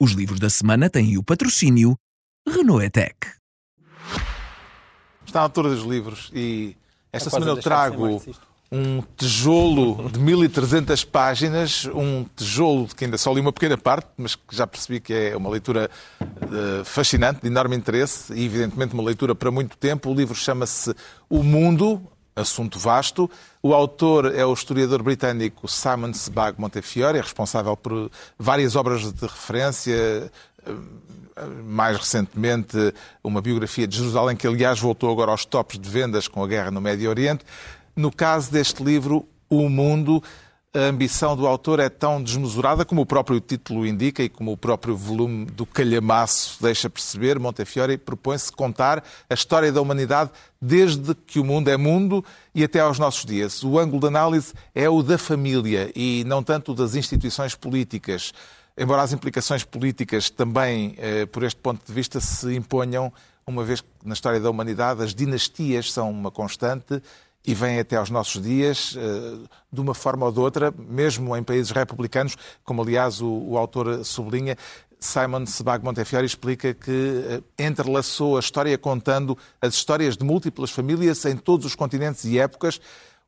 Os livros da semana têm o patrocínio Renault Etec. Está à altura dos livros e esta É semana eu trago um tijolo de 1300 páginas, um tijolo de que ainda só li uma pequena parte, mas que já percebi que é uma leitura eh, fascinante, de enorme interesse e evidentemente uma leitura para muito tempo. O livro chama-se O Mundo, assunto vasto. O autor é o historiador britânico Simon Sebag Montefiore, é responsável por várias obras de referência, eh, mais recentemente uma biografia de Jerusalém, que aliás voltou agora aos tops de vendas com a guerra no Médio Oriente. No caso deste livro, O Mundo, a ambição do autor é tão desmesurada como o próprio título indica e como o próprio volume do calhamaço deixa perceber. Montefiore propõe-se contar a história da humanidade desde que o mundo é mundo e até aos nossos dias. O ângulo de análise é o da família e não tanto das instituições políticas. Embora as implicações políticas também, eh, por este ponto de vista, se imponham, uma vez que na história da humanidade as dinastias são uma constante e vêm até aos nossos dias, eh, de uma forma ou de outra, mesmo em países republicanos, como aliás o, o autor sublinha, Simon Sebag Montefiore explica que eh, entrelaçou a história contando as histórias de múltiplas famílias em todos os continentes e épocas,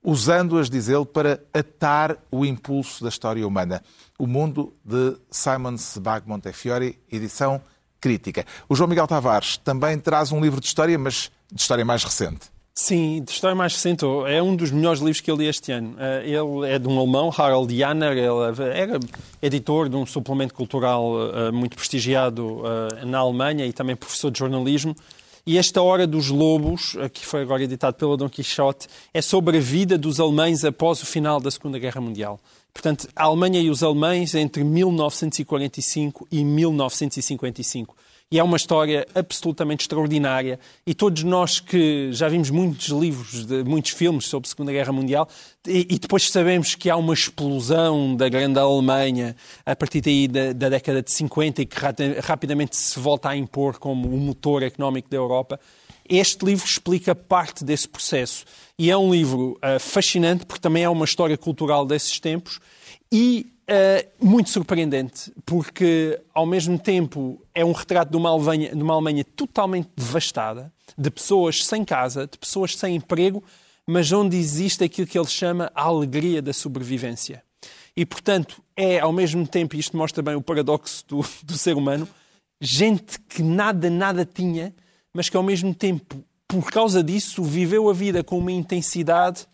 usando-as, diz ele, para atar o impulso da história humana. O Mundo de Simon Sebag Montefiore, edição crítica. O João Miguel Tavares também traz um livro de história, mas de história mais recente. Sim, de história mais recente. É um dos melhores livros que eu li este ano. Eh, Ele é de um alemão, Harald Janner. Ele era editor de um suplemento cultural eh, muito prestigiado eh, na Alemanha e também professor de jornalismo. E esta Hora dos Lobos, que foi agora editado pela Dom Quixote, é sobre a vida dos alemães após o final da Segunda Guerra Mundial. Portanto, a Alemanha e os alemães entre 1945 e 1955. E é uma história absolutamente extraordinária. E todos nós que já vimos muitos livros, de, muitos filmes sobre a Segunda Guerra Mundial, e, e depois sabemos que há uma explosão da grande Alemanha a partir daí da, da década de 50 e que ra- rapidamente se volta a impor como o motor económico da Europa. Este livro explica parte desse processo. E é um livro ah, fascinante, porque também é uma história cultural desses tempos e ah, muito surpreendente, porque ao mesmo tempo é um retrato de uma, Alemanha, de uma Alemanha totalmente devastada, de pessoas sem casa, de pessoas sem emprego, mas onde existe aquilo que ele chama a alegria da sobrevivência. E, portanto, é ao mesmo tempo, e isto mostra bem o paradoxo do, do ser humano, gente que nada, nada tinha, mas que ao mesmo tempo, por causa disso, viveu a vida com uma intensidade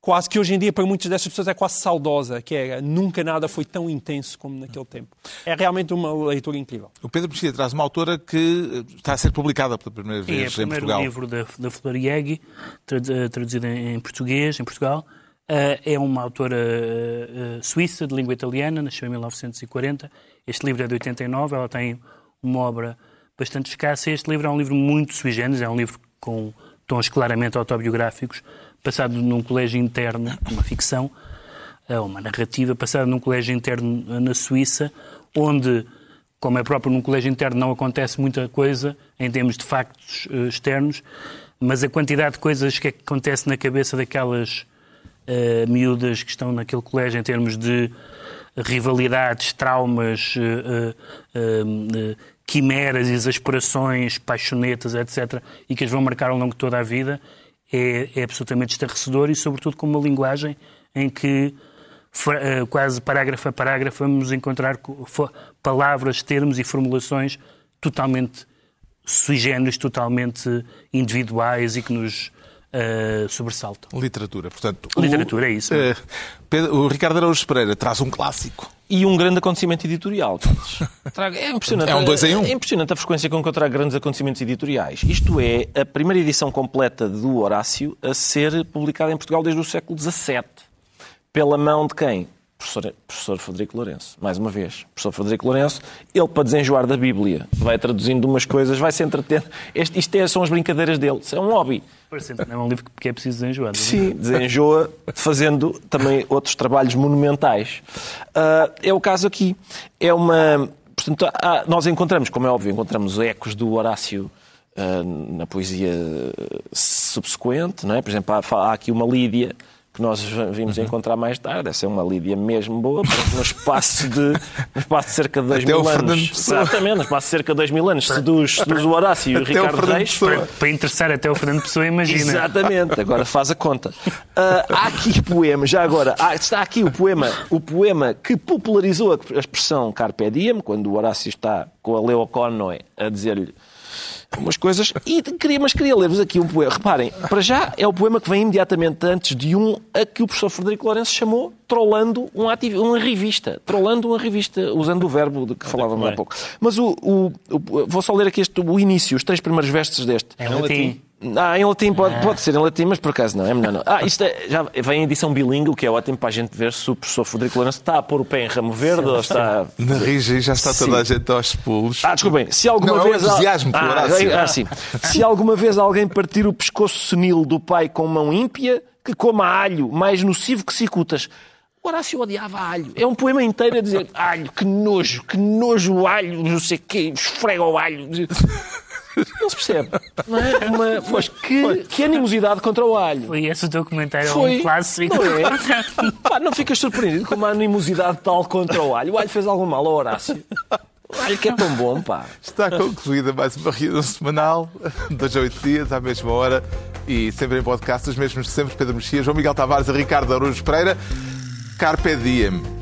quase que hoje em dia para muitas dessas pessoas é quase saudosa, que é nunca nada foi tão intenso como naquele tempo. É realmente uma leitura incrível. O Pedro Mexia traz uma autora que eh, está a ser publicada pela primeira é o vez em primeiro Portugal. livro da, da Floriegi, trad- eh, traduzido em, português, em Portugal. Eh, é uma autora suíça, de língua italiana, nasceu em 1940. Este livro é de 89, ela tem uma obra bastante escassa. Este livro é um livro muito sui generis, é um livro com tons claramente autobiográficos, passado num colégio interno, uma ficção, é uma narrativa passada num colégio interno na Suíça, onde, como é próprio num colégio interno, não acontece muita coisa em termos de factos eh, externos, mas a quantidade de coisas que acontece na cabeça daquelas eh, miúdas que estão naquele colégio em termos de rivalidades, traumas, eh, eh, quimeras, exasperações, paixonetas, etc., e que as vão marcar ao longo de toda a vida, é, é absolutamente estarrecedor e, sobretudo, com uma linguagem em que, eh, quase parágrafo a parágrafo, vamos encontrar palavras, termos e formulações totalmente sui generis, totalmente individuais e que nos eh, sobressaltam. Literatura, portanto. Literatura, o, é isso. eh, Pedro- o Ricardo Araújo Pereira traz um clássico. E um grande acontecimento editorial. Trago- É impressionante. É um dois em um. É impressionante a frequência com que eu trago grandes acontecimentos editoriais. Isto é a primeira edição completa do Horácio a ser publicada em Portugal desde o século XVII. Pela mão de quem? Professor, professor Frederico Lourenço. Mais uma vez. Professor Frederico Lourenço, ele para desenjoar da Bíblia, vai traduzindo umas coisas, vai se entretendo. Este, isto é, são as brincadeiras dele. Isso é um hobby. Parece é um livro que é preciso desenjoar. não é? Sim, desenjoa fazendo também outros trabalhos monumentais. Ah, é o caso aqui. É uma. Portanto, há- nós encontramos, como é óbvio, encontramos ecos do Horácio ah, na poesia subsequente, não é? Por exemplo, há, há aqui uma Lídia que nós vimos a encontrar mais tarde. Essa é uma Lídia mesmo boa, porque no espaço de, no espaço de cerca de dois Até o mil Fernando anos. Pessoa. Exatamente, no espaço de cerca de dois mil anos, seduz, seduz o Horácio e o Até o Ricardo Fernando Reis. Para, para interessar até o Fernando Pessoa, imagina. Exatamente, agora faz a conta. Ah, há aqui poema, já agora, há- está aqui o poema, o poema que popularizou a a expressão Carpe Diem, quando o Horácio está com a Leo Connoy a dizer-lhe umas coisas, e queria, mas queria ler-vos aqui um poema. Reparem, para já é o poema que vem imediatamente antes de um a que o professor Frederico Lourenço chamou trollando um ativi- uma revista. Trollando uma revista, usando o verbo de que falávamos há pouco. Mas o, o- o- vou só ler aqui este, o início, os três primeiros versos deste. Em latim. Ah, em latim pode, pode ser em latim, mas por acaso não, é melhor não. Ah, isto é, já vem em edição bilingue, o que é ótimo para a gente ver se o professor Frederico Lourenço está a pôr o pé em ramo verde ou está. Na Rigi já está toda Sim. a gente aos pulos. Ah, desculpem, se alguma Não, é o vez. entusiasmo com o ah, Ah, sim. Se alguma vez alguém partir o pescoço senil do pai com mão ímpia, que coma alho, mais nocivo que cicutas. O Horácio odiava alho. É um poema inteiro a dizer alho, que nojo, que nojo o alho, não sei o quê, esfrega o alho. Não se percebe. Não é? Uma, mas que, que animosidade contra o alho. Foi esse o teu comentário Foi. um clássico. Não é? Pá, não ficas surpreendido com uma animosidade tal contra o alho. O alho fez algum mal ao Horácio. O alho que é tão bom, pá. Está concluída mais uma reunião semanal, dois a oito dias, à mesma hora, e sempre em podcast, os mesmos de sempre, Pedro Mexia, João Miguel Tavares e Ricardo Araújo Pereira. Carpe Diem.